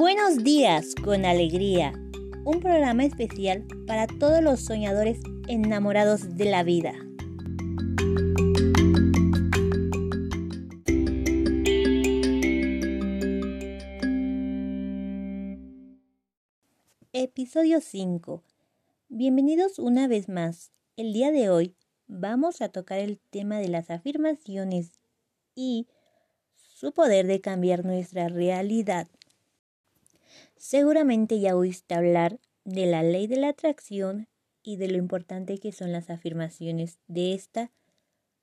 Buenos días con alegría, un programa especial para todos los soñadores enamorados de la vida. Episodio 5. Bienvenidos una vez más. El día de hoy vamos a tocar el tema de las afirmaciones y su poder de cambiar nuestra realidad. Seguramente ya oíste hablar de la ley de la atracción y de lo importante que son las afirmaciones de esta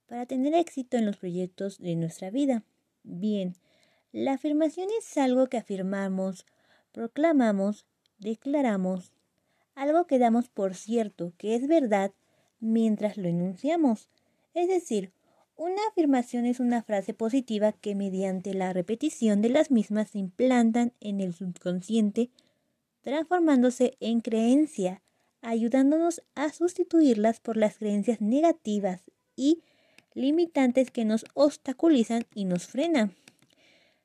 para tener éxito en los proyectos de nuestra vida. Bien, la afirmación es algo que afirmamos, proclamamos, declaramos, algo que damos por cierto que es verdad mientras lo enunciamos. Es decir, una afirmación es una frase positiva que mediante la repetición de las mismas se implantan en el subconsciente, transformándose en creencia, ayudándonos a sustituirlas por las creencias negativas y limitantes que nos obstaculizan y nos frenan.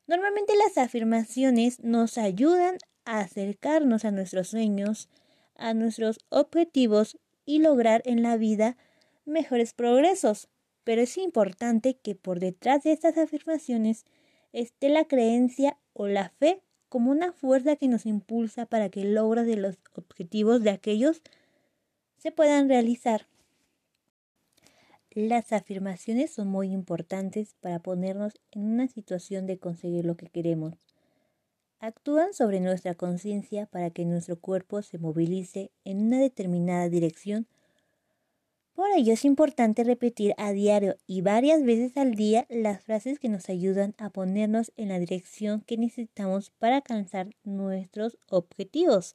Normalmente las afirmaciones nos ayudan a acercarnos a nuestros sueños, a nuestros objetivos y lograr en la vida mejores progresos pero es importante que por detrás de estas afirmaciones esté la creencia o la fe como una fuerza que nos impulsa para que el logro de los objetivos de aquellos se puedan realizar. Las afirmaciones son muy importantes para ponernos en una situación de conseguir lo que queremos. Actúan sobre nuestra conciencia para que nuestro cuerpo se movilice en una determinada dirección por ello es importante repetir a diario y varias veces al día las frases que nos ayudan a ponernos en la dirección que necesitamos para alcanzar nuestros objetivos.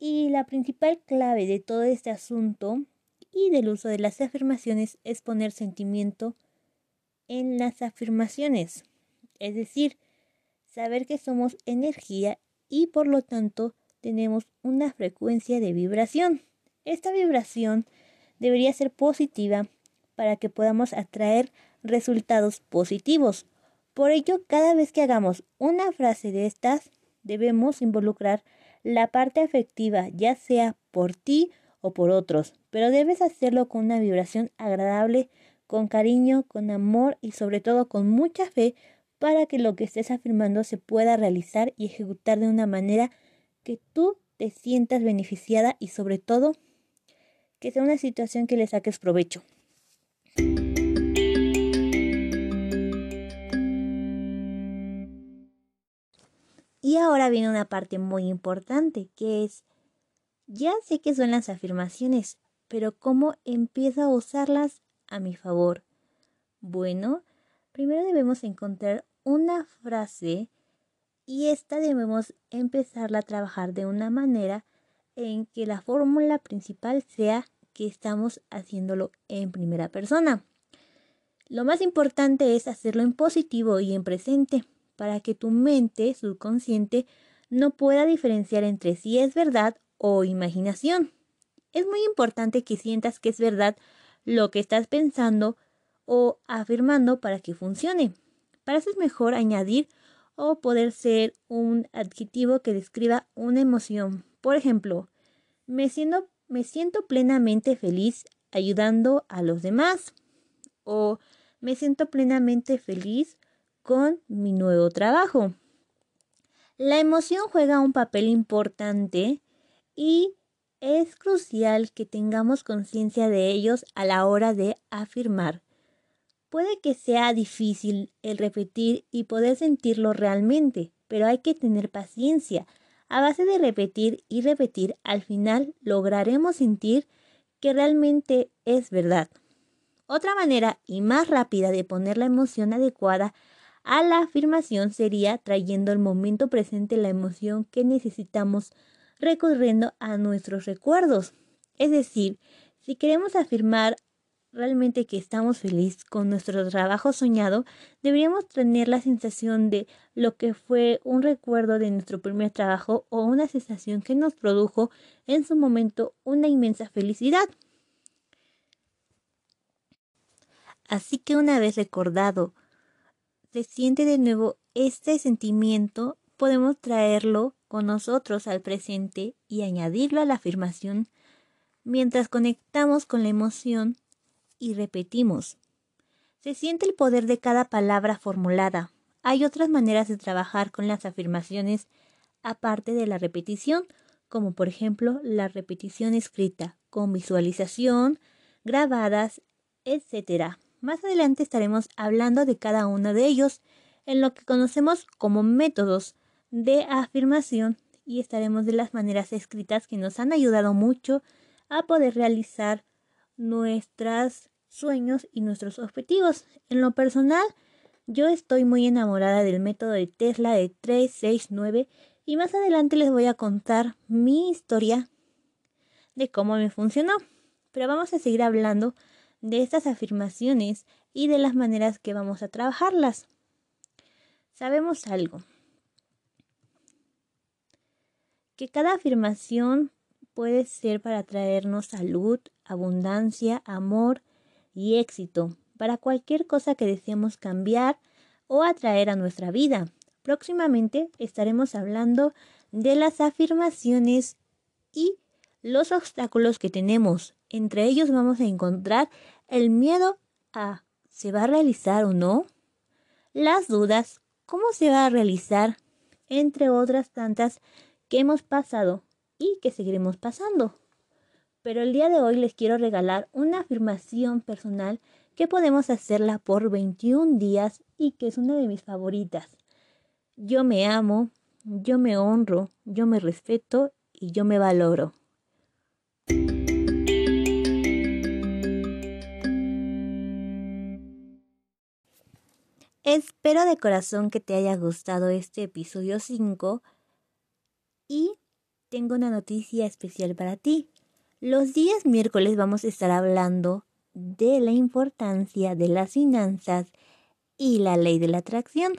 Y la principal clave de todo este asunto y del uso de las afirmaciones es poner sentimiento en las afirmaciones, es decir, saber que somos energía y por lo tanto tenemos una frecuencia de vibración. Esta vibración debería ser positiva para que podamos atraer resultados positivos. Por ello, cada vez que hagamos una frase de estas, debemos involucrar la parte afectiva, ya sea por ti o por otros, pero debes hacerlo con una vibración agradable, con cariño, con amor y sobre todo con mucha fe para que lo que estés afirmando se pueda realizar y ejecutar de una manera que tú te sientas beneficiada y sobre todo que sea una situación que le saques provecho. Y ahora viene una parte muy importante, que es, ya sé que son las afirmaciones, pero ¿cómo empiezo a usarlas a mi favor? Bueno, primero debemos encontrar una frase y esta debemos empezarla a trabajar de una manera en que la fórmula principal sea que estamos haciéndolo en primera persona. Lo más importante es hacerlo en positivo y en presente para que tu mente subconsciente no pueda diferenciar entre si es verdad o imaginación. Es muy importante que sientas que es verdad lo que estás pensando o afirmando para que funcione. Para eso es mejor añadir o poder ser un adjetivo que describa una emoción. Por ejemplo, me siento, me siento plenamente feliz ayudando a los demás o me siento plenamente feliz con mi nuevo trabajo. La emoción juega un papel importante y es crucial que tengamos conciencia de ellos a la hora de afirmar. Puede que sea difícil el repetir y poder sentirlo realmente, pero hay que tener paciencia. A base de repetir y repetir, al final lograremos sentir que realmente es verdad. Otra manera y más rápida de poner la emoción adecuada a la afirmación sería trayendo al momento presente la emoción que necesitamos recurriendo a nuestros recuerdos. Es decir, si queremos afirmar realmente que estamos felices con nuestro trabajo soñado, deberíamos tener la sensación de lo que fue un recuerdo de nuestro primer trabajo o una sensación que nos produjo en su momento una inmensa felicidad. Así que una vez recordado, se siente de nuevo este sentimiento podemos traerlo con nosotros al presente y añadirlo a la afirmación mientras conectamos con la emoción y repetimos. Se siente el poder de cada palabra formulada. Hay otras maneras de trabajar con las afirmaciones aparte de la repetición, como por ejemplo la repetición escrita, con visualización, grabadas, etc. Más adelante estaremos hablando de cada uno de ellos en lo que conocemos como métodos de afirmación y estaremos de las maneras escritas que nos han ayudado mucho a poder realizar nuestros sueños y nuestros objetivos. En lo personal, yo estoy muy enamorada del método de Tesla de 369 y más adelante les voy a contar mi historia de cómo me funcionó. Pero vamos a seguir hablando de estas afirmaciones y de las maneras que vamos a trabajarlas. Sabemos algo. Que cada afirmación puede ser para traernos salud, abundancia, amor y éxito para cualquier cosa que deseemos cambiar o atraer a nuestra vida. Próximamente estaremos hablando de las afirmaciones y los obstáculos que tenemos. Entre ellos vamos a encontrar el miedo a ¿se va a realizar o no? Las dudas cómo se va a realizar, entre otras tantas que hemos pasado y que seguiremos pasando. Pero el día de hoy les quiero regalar una afirmación personal que podemos hacerla por 21 días y que es una de mis favoritas. Yo me amo, yo me honro, yo me respeto y yo me valoro. Espero de corazón que te haya gustado este episodio 5 y tengo una noticia especial para ti. Los días miércoles vamos a estar hablando de la importancia de las finanzas y la ley de la atracción.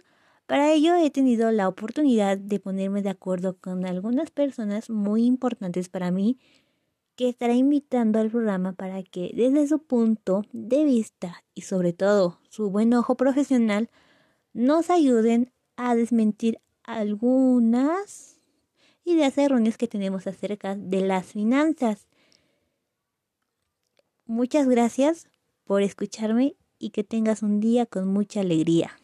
Para ello he tenido la oportunidad de ponerme de acuerdo con algunas personas muy importantes para mí que estará invitando al programa para que desde su punto de vista y sobre todo su buen ojo profesional nos ayuden a desmentir algunas ideas erróneas que tenemos acerca de las finanzas. Muchas gracias por escucharme y que tengas un día con mucha alegría.